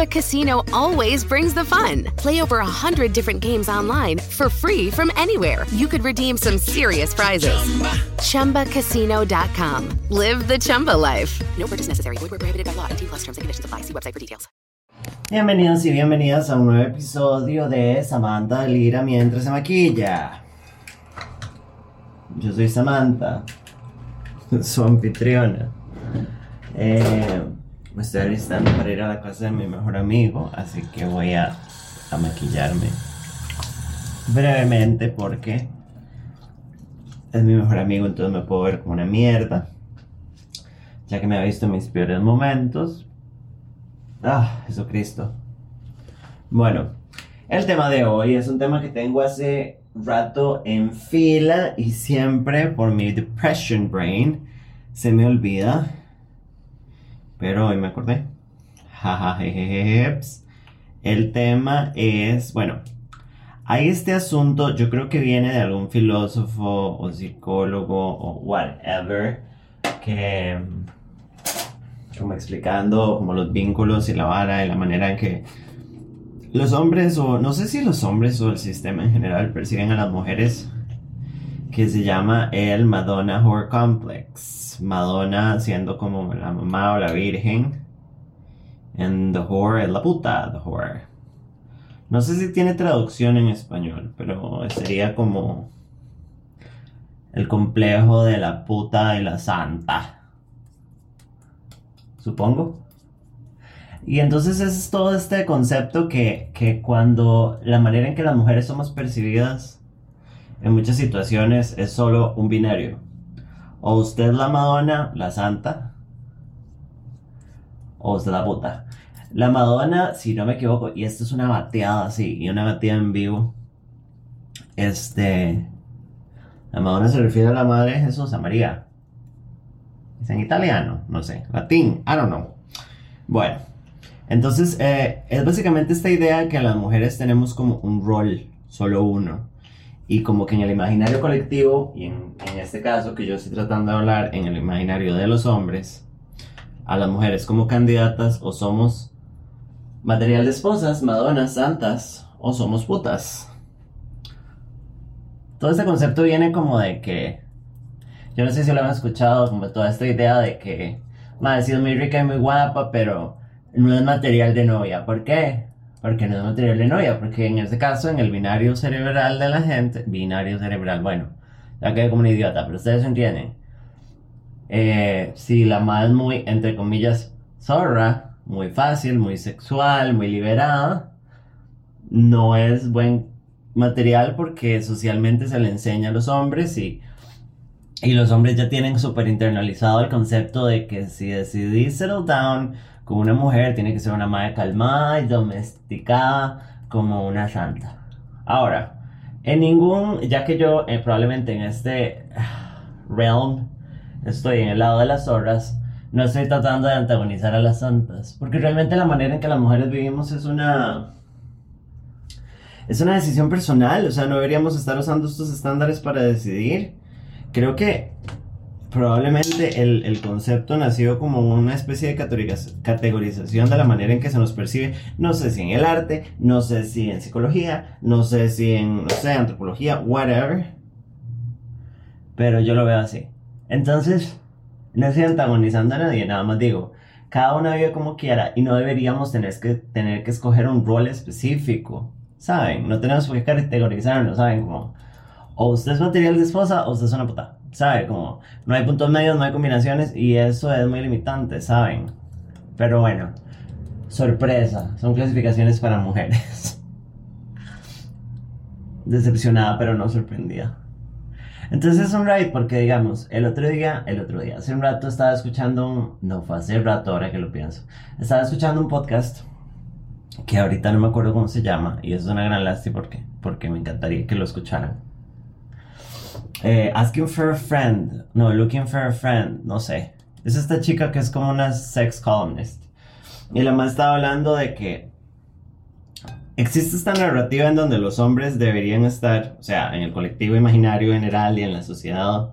Chumba Casino always brings the fun. Play over a hundred different games online for free from anywhere. You could redeem some serious prizes. Chumba. ChumbaCasino.com. Live the Chumba life. No purchase necessary. Void where prohibited by law. T plus terms and conditions apply. See website for details. Bienvenidos y bienvenidas a un nuevo episodio de Samantha Lira mientras se maquilla. Yo soy Samantha, su anfitriona. Eh, me estoy alistando para ir a la casa de mi mejor amigo, así que voy a, a maquillarme brevemente porque es mi mejor amigo, entonces me puedo ver como una mierda. Ya que me ha visto en mis peores momentos, Ah, Jesucristo. Bueno, el tema de hoy es un tema que tengo hace rato en fila y siempre por mi depression brain se me olvida. Pero hoy me acordé. El tema es, bueno, hay este asunto, yo creo que viene de algún filósofo o psicólogo o whatever que como explicando como los vínculos y la vara y la manera en que los hombres o no sé si los hombres o el sistema en general perciben a las mujeres que se llama el Madonna Whore Complex. Madonna siendo como la mamá o la virgen. And the whore es la puta, the whore. No sé si tiene traducción en español, pero sería como el complejo de la puta y la santa supongo. Y entonces es todo este concepto que, que cuando la manera en que las mujeres somos percibidas en muchas situaciones es solo un binario. O usted es la Madonna, la santa, o usted la puta. La Madonna, si no me equivoco, y esto es una bateada así, y una bateada en vivo. Este. La Madonna se refiere a la Madre de Jesús, a María. ¿Es en italiano? No sé. Latín. I don't know. Bueno. Entonces, eh, es básicamente esta idea que las mujeres tenemos como un rol, solo uno. Y como que en el imaginario colectivo, y en, en este caso que yo estoy tratando de hablar, en el imaginario de los hombres, a las mujeres como candidatas o somos material de esposas, madonas, santas, o somos putas. Todo este concepto viene como de que yo no sé si lo han escuchado, como toda esta idea de que, madre, sí es muy rica y muy guapa, pero no es material de novia. ¿Por qué? Porque no es material de novia, porque en este caso, en el binario cerebral de la gente, binario cerebral, bueno, ya quedé como un idiota, pero ustedes entienden. Eh, si la madre es muy, entre comillas, zorra, muy fácil, muy sexual, muy liberada, no es buen material porque socialmente se le enseña a los hombres y y los hombres ya tienen súper internalizado el concepto de que si decidís settle down con una mujer, tiene que ser una madre calmada y domesticada como una santa. Ahora, en ningún, ya que yo eh, probablemente en este realm estoy en el lado de las zorras, no estoy tratando de antagonizar a las santas, porque realmente la manera en que las mujeres vivimos es una es una decisión personal, o sea, no deberíamos estar usando estos estándares para decidir. Creo que probablemente el, el, concepto nació como una especie de categorización de la manera en que se nos percibe, no sé si en el arte, no sé si en psicología, no sé si en, no sé, antropología, whatever. Pero yo lo veo así. Entonces, no estoy antagonizando a nadie, nada más digo, cada uno vive como quiera y no deberíamos tener que, tener que escoger un rol específico, ¿saben? No tenemos que categorizarnos, ¿saben? Como o usted es material de esposa o usted es una puta. ¿Sabe? Como no hay puntos medios, no hay combinaciones y eso es muy limitante, ¿saben? Pero bueno, Sorpresa, son clasificaciones para mujeres. Decepcionada pero no sorprendida. Entonces es un ride porque digamos, el otro día, el otro día, hace un rato estaba escuchando un, no fue hace rato ahora que lo pienso, estaba escuchando un podcast que ahorita no me acuerdo cómo se llama y es una gran lástima porque, porque me encantaría que lo escucharan. Eh, asking for a friend, no, looking for a friend, no sé. Es esta chica que es como una sex columnist. Y la más estaba hablando de que existe esta narrativa en donde los hombres deberían estar, o sea, en el colectivo imaginario general y en la sociedad.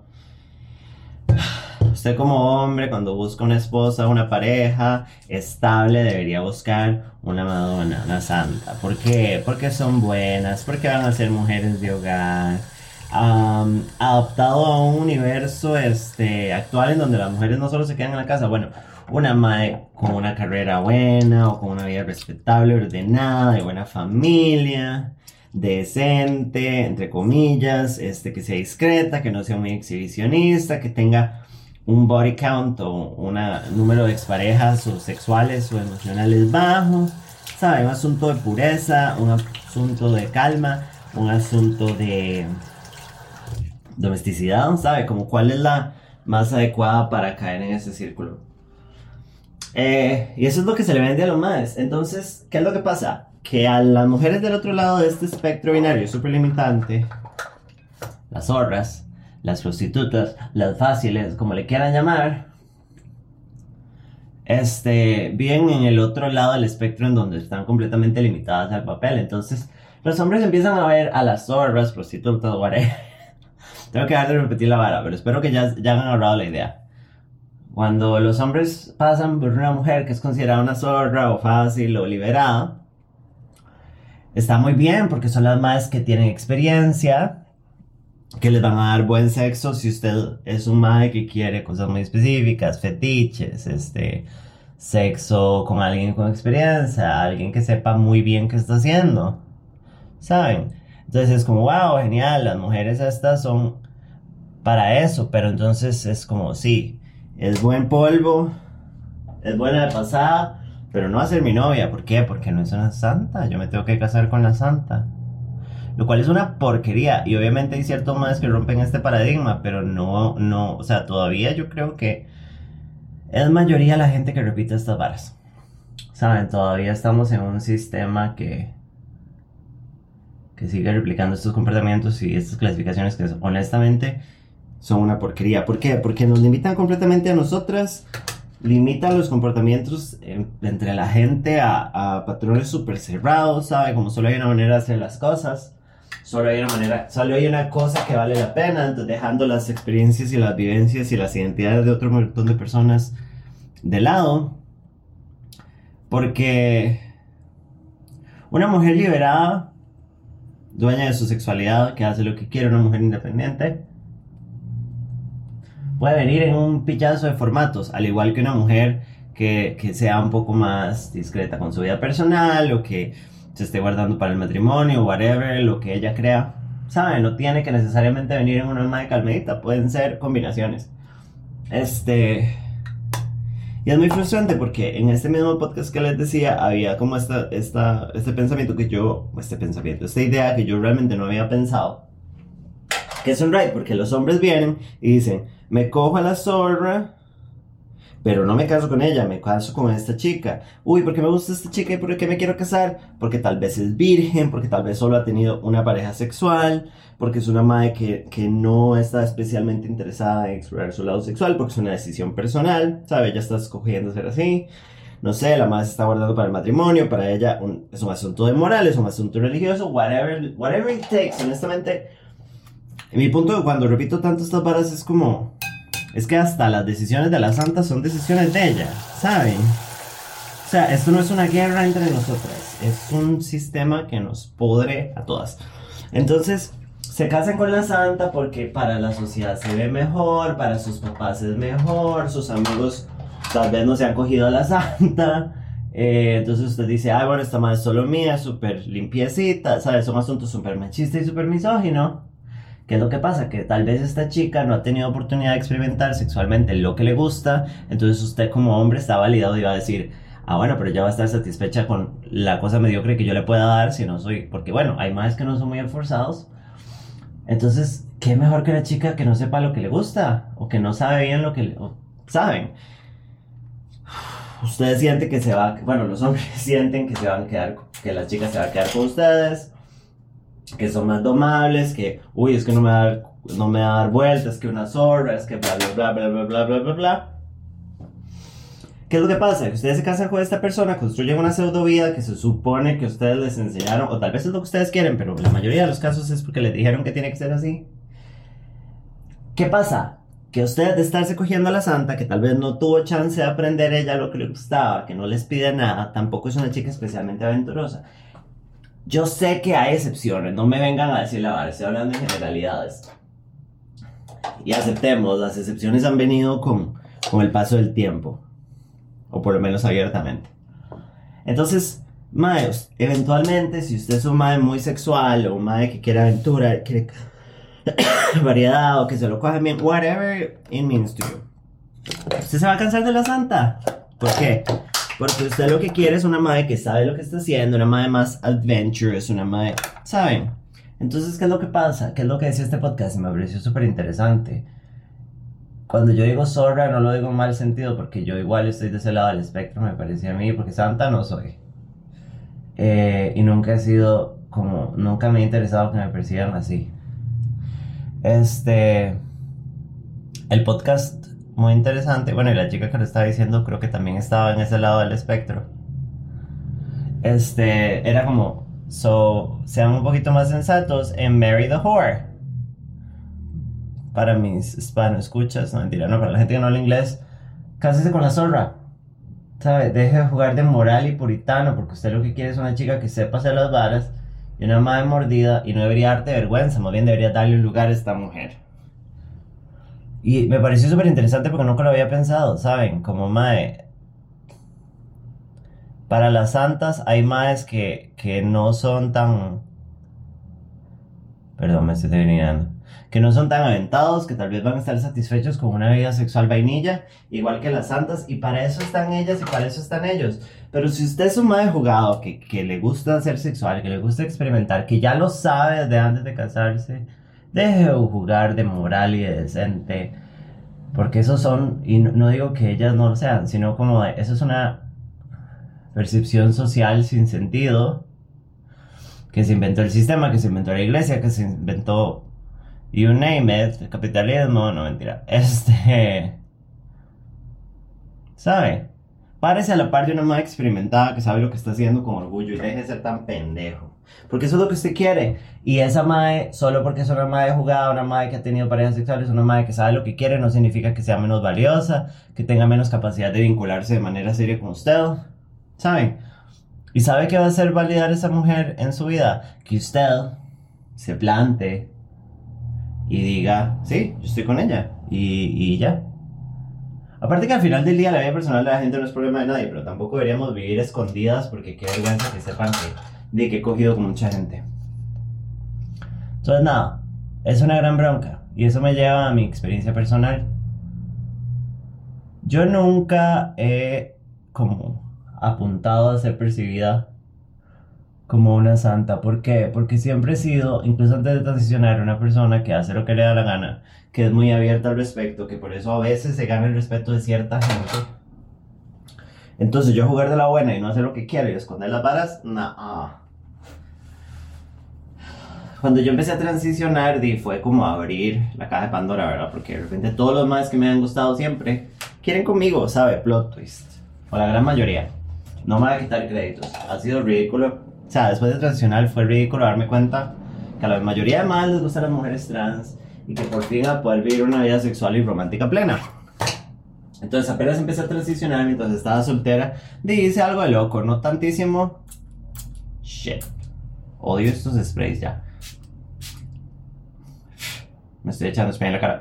Usted como hombre, cuando busca una esposa, una pareja estable, debería buscar una madonna, una santa. ¿Por qué? Porque son buenas, porque van a ser mujeres de hogar. Adaptado a un universo este, actual en donde las mujeres no solo se quedan en la casa, bueno, una madre con una carrera buena o con una vida respetable, ordenada, de buena familia, decente, entre comillas, este, que sea discreta, que no sea muy exhibicionista, que tenga un body count o un número de exparejas o sexuales o emocionales bajo, ¿sabe? Un asunto de pureza, un asunto de calma, un asunto de domesticidad, ¿sabe? Como cuál es la más adecuada para caer en ese círculo. Eh, y eso es lo que se le vende a los madres. Entonces, ¿qué es lo que pasa? Que a las mujeres del otro lado de este espectro binario súper limitante, las zorras, las prostitutas, las fáciles, como le quieran llamar, este, viven en el otro lado del espectro en donde están completamente limitadas al papel. Entonces, los hombres empiezan a ver a las zorras, prostitutas, whatever. Tengo que dejar de repetir la vara, pero espero que ya, ya han agarrado la idea. Cuando los hombres pasan por una mujer que es considerada una zorra o fácil o liberada, está muy bien porque son las más que tienen experiencia, que les van a dar buen sexo si usted es un mae que quiere cosas muy específicas, fetiches, este, sexo con alguien con experiencia, alguien que sepa muy bien qué está haciendo, ¿saben? Entonces es como, wow, genial, las mujeres estas son para eso, pero entonces es como, sí, es buen polvo, es buena de pasada, pero no va a ser mi novia. ¿Por qué? Porque no es una santa. Yo me tengo que casar con la santa. Lo cual es una porquería. Y obviamente hay ciertos más que rompen este paradigma, pero no, no, o sea, todavía yo creo que es mayoría la gente que repite estas varas. Saben, todavía estamos en un sistema que que sigue replicando estos comportamientos y estas clasificaciones que honestamente son una porquería. ¿Por qué? Porque nos limitan completamente a nosotras, limitan los comportamientos entre la gente a, patrones súper cerrados, ¿sabe? Como solo hay una manera de hacer las cosas, solo hay una manera, solo hay una cosa que vale la pena, dejando las experiencias y las vivencias y las identidades de otro montón de personas de lado. Porque una mujer liberada, dueña de su sexualidad, que hace lo que quiere, una mujer independiente, puede venir en un pillazo de formatos, al igual que una mujer que, que, sea un poco más discreta con su vida personal o que se esté guardando para el matrimonio, whatever, lo que ella crea. ¿Saben? No tiene que necesariamente venir en una alma de calmedita, pueden ser combinaciones. Este. Y es muy frustrante porque en este mismo podcast que les decía había como esta, esta, este pensamiento que yo, este pensamiento, esta idea que yo realmente no había pensado. Que es un porque los hombres vienen y dicen, me cojo a la zorra, pero no me caso con ella, me caso con esta chica. Uy, ¿por qué me gusta esta chica y por qué me quiero casar? Porque tal vez es virgen, porque tal vez solo ha tenido una pareja sexual, porque es una madre que, que no está especialmente interesada en explorar su lado sexual, porque es una decisión personal, ¿sabe? Ella está escogiendo ser así. No sé, la madre se está guardando para el matrimonio, para ella es un asunto de moral, es un asunto religioso, whatever, whatever it takes. Honestamente, en mi punto, cuando repito tanto estas varas, es como. Es que hasta las decisiones de la santa son decisiones de ella, ¿saben? O sea, esto no es una guerra entre nosotras, es un sistema que nos podre a todas. Entonces, se casan con la santa porque para la sociedad se ve mejor, para sus papás es mejor, sus amigos tal vez no se han cogido a la santa. Eh, entonces usted dice, ay, bueno, esta madre es solo mía, súper limpiecita, ¿sabes? Son asuntos súper machistas y súper misógino. ¿Qué es lo que pasa? Que tal vez esta chica no ha tenido oportunidad de experimentar sexualmente lo que le gusta, entonces usted como hombre está validado y va a decir, ah, bueno, pero ella va a estar satisfecha con la cosa mediocre que yo le pueda dar si no soy, porque bueno, hay más que no son muy esforzados. Entonces, ¿qué mejor que una chica que no sepa lo que le gusta o que no sabe bien lo que saben? Ustedes sienten que se va, bueno, los hombres sienten que se van a quedar, que la chica se va a quedar con ustedes, que son más domables, que, uy, es que no me va a dar, no me va a dar vueltas, que una zorra, es que bla, bla, bla, bla, bla, bla, bla, bla. ¿Qué es lo que pasa? Que ustedes se casan con esta persona, construyen una pseudo vida que se supone que ustedes les enseñaron, o tal vez es lo que ustedes quieren, pero la mayoría de los casos es porque les dijeron que tiene que ser así. ¿Qué pasa? Que usted de estarse cogiendo a la santa, que tal vez no tuvo chance de aprender ella lo que le gustaba, que no les pide nada, tampoco es una chica especialmente aventurosa. Yo sé que hay excepciones, no me vengan a decir la verdad, estoy hablando en generalidades. Y aceptemos, las excepciones han venido con, con el paso del tiempo o por lo menos abiertamente. Entonces, mae, eventualmente, si usted es un mae muy sexual o un mae que quiere aventura, quiere variedad o que se lo coja bien, whatever it means to you, usted se va a cansar de la santa. ¿Por qué? Porque usted lo que quiere es una madre que sabe lo que está haciendo, una madre más adventurous, una madre, ¿saben? Entonces, ¿qué es lo que pasa? ¿Qué es lo que decía este podcast? Me pareció súper interesante cuando yo digo zorra no lo digo en mal sentido porque yo igual estoy de ese lado del espectro, me parece a mí, porque santa no soy. Eh, y nunca he sido como, nunca me he interesado que me persigan así. Este, el podcast muy interesante, bueno, y la chica que lo estaba diciendo creo que también estaba en ese lado del espectro. Este, era como, so, sean un poquito más sensatos en Mary the Whore para mis hispano escuchas, no mentira, no, para la gente que no habla inglés, cásese con la zorra. ¿Sabe? Deje de jugar de moral y puritano, porque usted lo que quiere es una chica que sepa hacer las varas y una madre mordida y no debería darte vergüenza, más bien debería darle un lugar a esta mujer. Y me pareció súper interesante porque nunca lo había pensado, ¿saben? Como mae. Para las santas hay maes que, que no son tan. Perdón, me estoy terminando que no son tan aventados, que tal vez van a estar satisfechos con una vida sexual vainilla, igual que las santas, y para eso están ellas y para eso están ellos. Pero si usted es un madre jugado, que, que le gusta ser sexual, que le gusta experimentar, que ya lo sabe desde antes de casarse, deje de jugar de moral y de decente. Porque esos son, y no, digo que ellas no lo sean, sino como eso es una percepción social sin sentido que se inventó el sistema, que se inventó la iglesia, que se inventó You name it, capitalismo, no mentira. Este. ¿Sabe? Párese a la par de una madre experimentada que sabe lo que está haciendo con orgullo y deje de ser tan pendejo. Porque eso es lo que usted quiere. Y esa madre, solo porque es una madre jugada, una madre que ha tenido parejas sexuales, una madre que sabe lo que quiere, no significa que sea menos valiosa, que tenga menos capacidad de vincularse de manera seria con usted. ¿Saben? ¿Y sabe qué va a hacer validar esa mujer en su vida? Que usted se plante y diga, sí, yo estoy con ella y, y ya. Aparte que al final del día la vida personal de la gente no es problema de nadie, pero tampoco deberíamos vivir escondidas porque qué vergüenza que sepan que, de que he cogido con mucha gente. Entonces nada, es una gran bronca y eso me lleva a mi experiencia personal. Yo nunca he como apuntado a ser percibida como una santa. ¿Por qué? Porque siempre he sido, incluso antes de transicionar, una persona que hace lo que le da la gana, que es muy abierta al respecto, que por eso a veces se gana el respeto de cierta gente. Entonces yo jugar de la buena y no hacer lo que quiero y esconder las varas, nah. Cuando yo empecé a transicionar, di, fue como abrir la caja de Pandora, ¿verdad? Porque de repente todos los más que me han gustado siempre quieren conmigo, ¿sabe? Plot twist. O la gran mayoría. No me voy a quitar créditos. Ha sido ridículo o sea, después de transicional fue ridículo darme cuenta que a la mayoría de más les gustan las mujeres trans y que por fin a poder vivir una vida sexual y romántica plena. Entonces apenas empecé a transicionar mientras estaba soltera, dice algo de loco, no tantísimo. Shit. Odio estos sprays ya. Me estoy echando spray en la cara.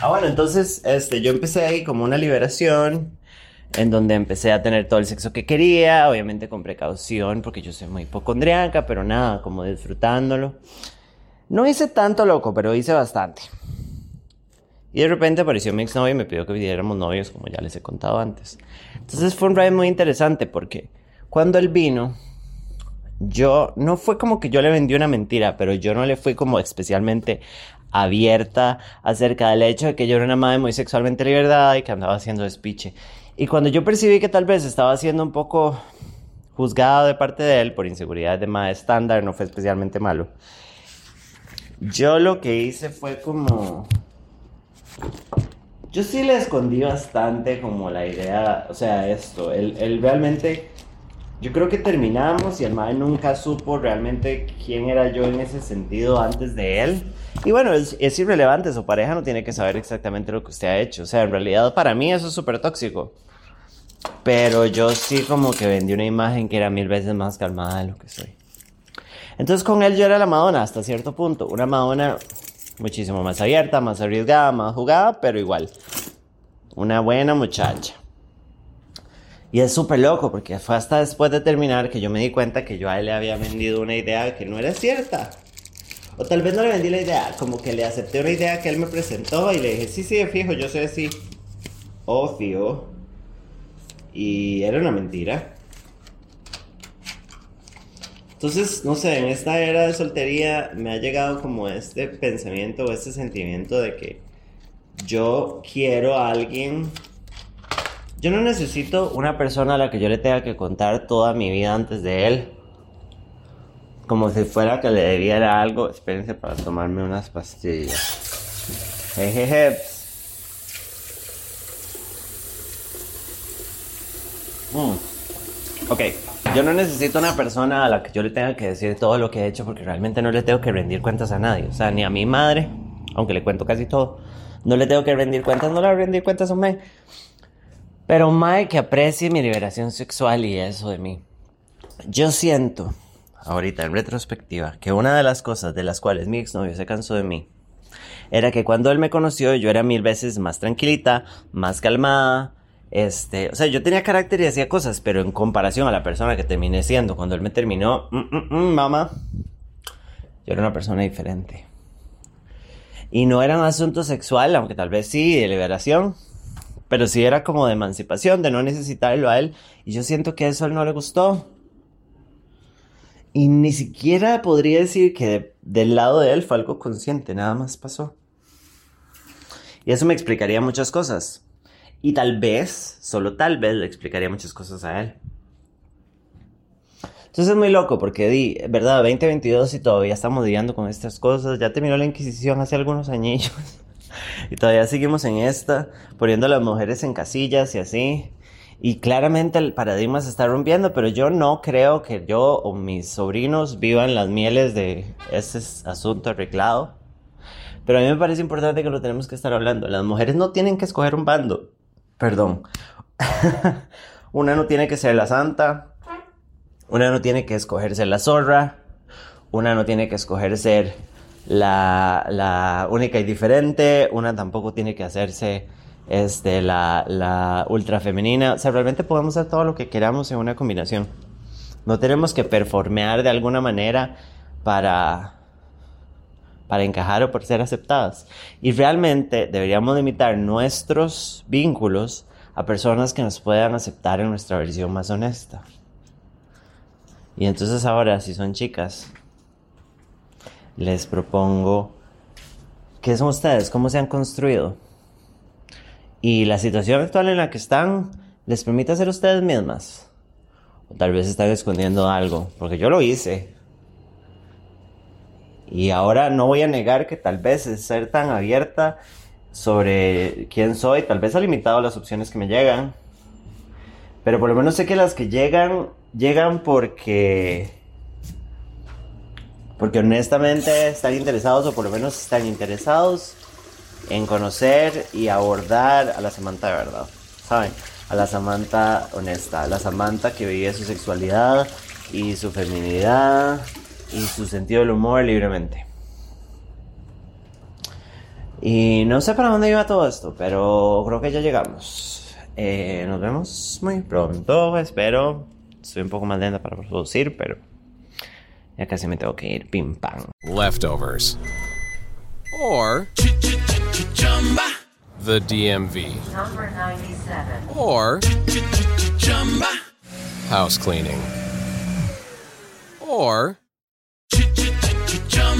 Ah, bueno, entonces este, yo empecé ahí como una liberación en donde empecé a tener todo el sexo que quería, obviamente con precaución, porque yo soy muy hipocondriaca, pero nada, como disfrutándolo. No hice tanto loco, pero hice bastante. Y de repente apareció mi exnovio y me pidió que viviéramos novios, como ya les he contado antes. Entonces fue un ride muy interesante porque cuando él vino, yo no fue como que yo le vendí una mentira, pero yo no le fui como especialmente abierta acerca del hecho de que yo era una madre muy sexualmente liberada y que andaba haciendo despiche. Y cuando yo percibí que tal vez estaba siendo un poco juzgado de parte de él por inseguridades de madre estándar, no fue especialmente malo. Yo lo que hice fue como... Yo sí le escondí bastante como la idea, o sea, esto, él, él realmente yo creo que terminamos y el mae nunca supo realmente quién era yo en ese sentido antes de él. Y bueno, es, es, irrelevante, su pareja no tiene que saber exactamente lo que usted ha hecho. O sea, en realidad para mí eso es súper tóxico. Pero yo sí como que vendí una imagen que era mil veces más calmada de lo que soy. Entonces con él yo era la Madonna hasta cierto punto. Una Madonna muchísimo más abierta, más arriesgada, más jugada, pero igual. Una buena muchacha. Y es súper loco porque fue hasta después de terminar que yo me di cuenta que yo a él le había vendido una idea que no era cierta. O tal vez no le vendí la idea, como que le acepté una idea que él me presentó y le dije, sí, sí, fijo, yo soy así. Obvio. Y era una mentira. Entonces, no sé, en esta era de soltería me ha llegado como este pensamiento o este sentimiento de que yo quiero a alguien yo no necesito una persona a la que yo le tenga que contar toda mi vida antes de él. Como si fuera que le debiera algo. Espérense para tomarme unas pastillas. Jejeje. Mm. Ok, yo no necesito una persona a la que yo le tenga que decir todo lo que he hecho porque realmente no le tengo que rendir cuentas a nadie. O sea, ni a mi madre, aunque le cuento casi todo. No le tengo que rendir cuentas, no le voy a rendir cuentas a mí. Pero Mae que aprecie mi liberación sexual y eso de mí. Yo siento, ahorita en retrospectiva, que una de las cosas de las cuales mi exnovio se cansó de mí era que cuando él me conoció yo era mil veces más tranquilita, más calmada, este, o sea, yo tenía carácter y hacía cosas, pero en comparación a la persona que terminé siendo cuando él me terminó, mm, mm, mm, mamá, yo era una persona diferente. Y no era un asunto sexual, aunque tal vez sí, de liberación, pero sí era como de emancipación, de no necesitarlo a él. Y yo siento que eso a él no le gustó. Y ni siquiera podría decir que del lado de él fue algo consciente, nada más pasó. Y eso me explicaría muchas cosas. Y tal vez, solo tal vez, le explicaría muchas cosas a él. Entonces es muy loco porque di, verdad, 2022 y todavía estamos lidiando con estas cosas. Ya terminó la Inquisición hace algunos añillos. y todavía seguimos en esta, poniendo a las mujeres en casillas y así. Y claramente el paradigma se está rompiendo, pero yo no creo que yo o mis sobrinos vivan las mieles de ese asunto arreglado. Pero a mí me parece importante que lo tenemos que estar hablando. Las mujeres no tienen que escoger un bando. Perdón. una no tiene que ser la santa. Una no tiene que escoger ser la zorra. Una no tiene que escoger ser la, la, única y diferente, una tampoco tiene que hacerse este, la, la ultra femenina. O sea, realmente podemos hacer todo lo que queramos en una combinación. No tenemos que performear de alguna manera para, para encajar o por ser aceptadas. Y realmente deberíamos limitar nuestros vínculos a personas que nos puedan aceptar en nuestra versión más honesta. Y entonces ahora, si son chicas, les propongo qué son ustedes, cómo se han construido. Y la situación actual en la que están les permite ser ustedes mismas. O tal vez están escondiendo algo, porque yo lo hice. Y ahora no voy a negar que tal vez ser tan abierta sobre quién soy, tal vez ha limitado las opciones que me llegan. Pero por lo menos sé que las que llegan, llegan porque porque honestamente están interesados, o por lo menos están interesados en conocer y abordar a la Samantha de verdad. ¿Saben? A la Samantha honesta, a la Samantha que vive su sexualidad y su feminidad y su sentido del humor libremente. Y no sé para dónde iba todo esto, pero creo que ya llegamos. Eh, nos vemos muy pronto, espero. Estoy un poco más lenta para producir, pero Ya casi me tengo que ir. Pim pam. Leftovers. Or. the DMV. Number 97. Or house cleaning. Or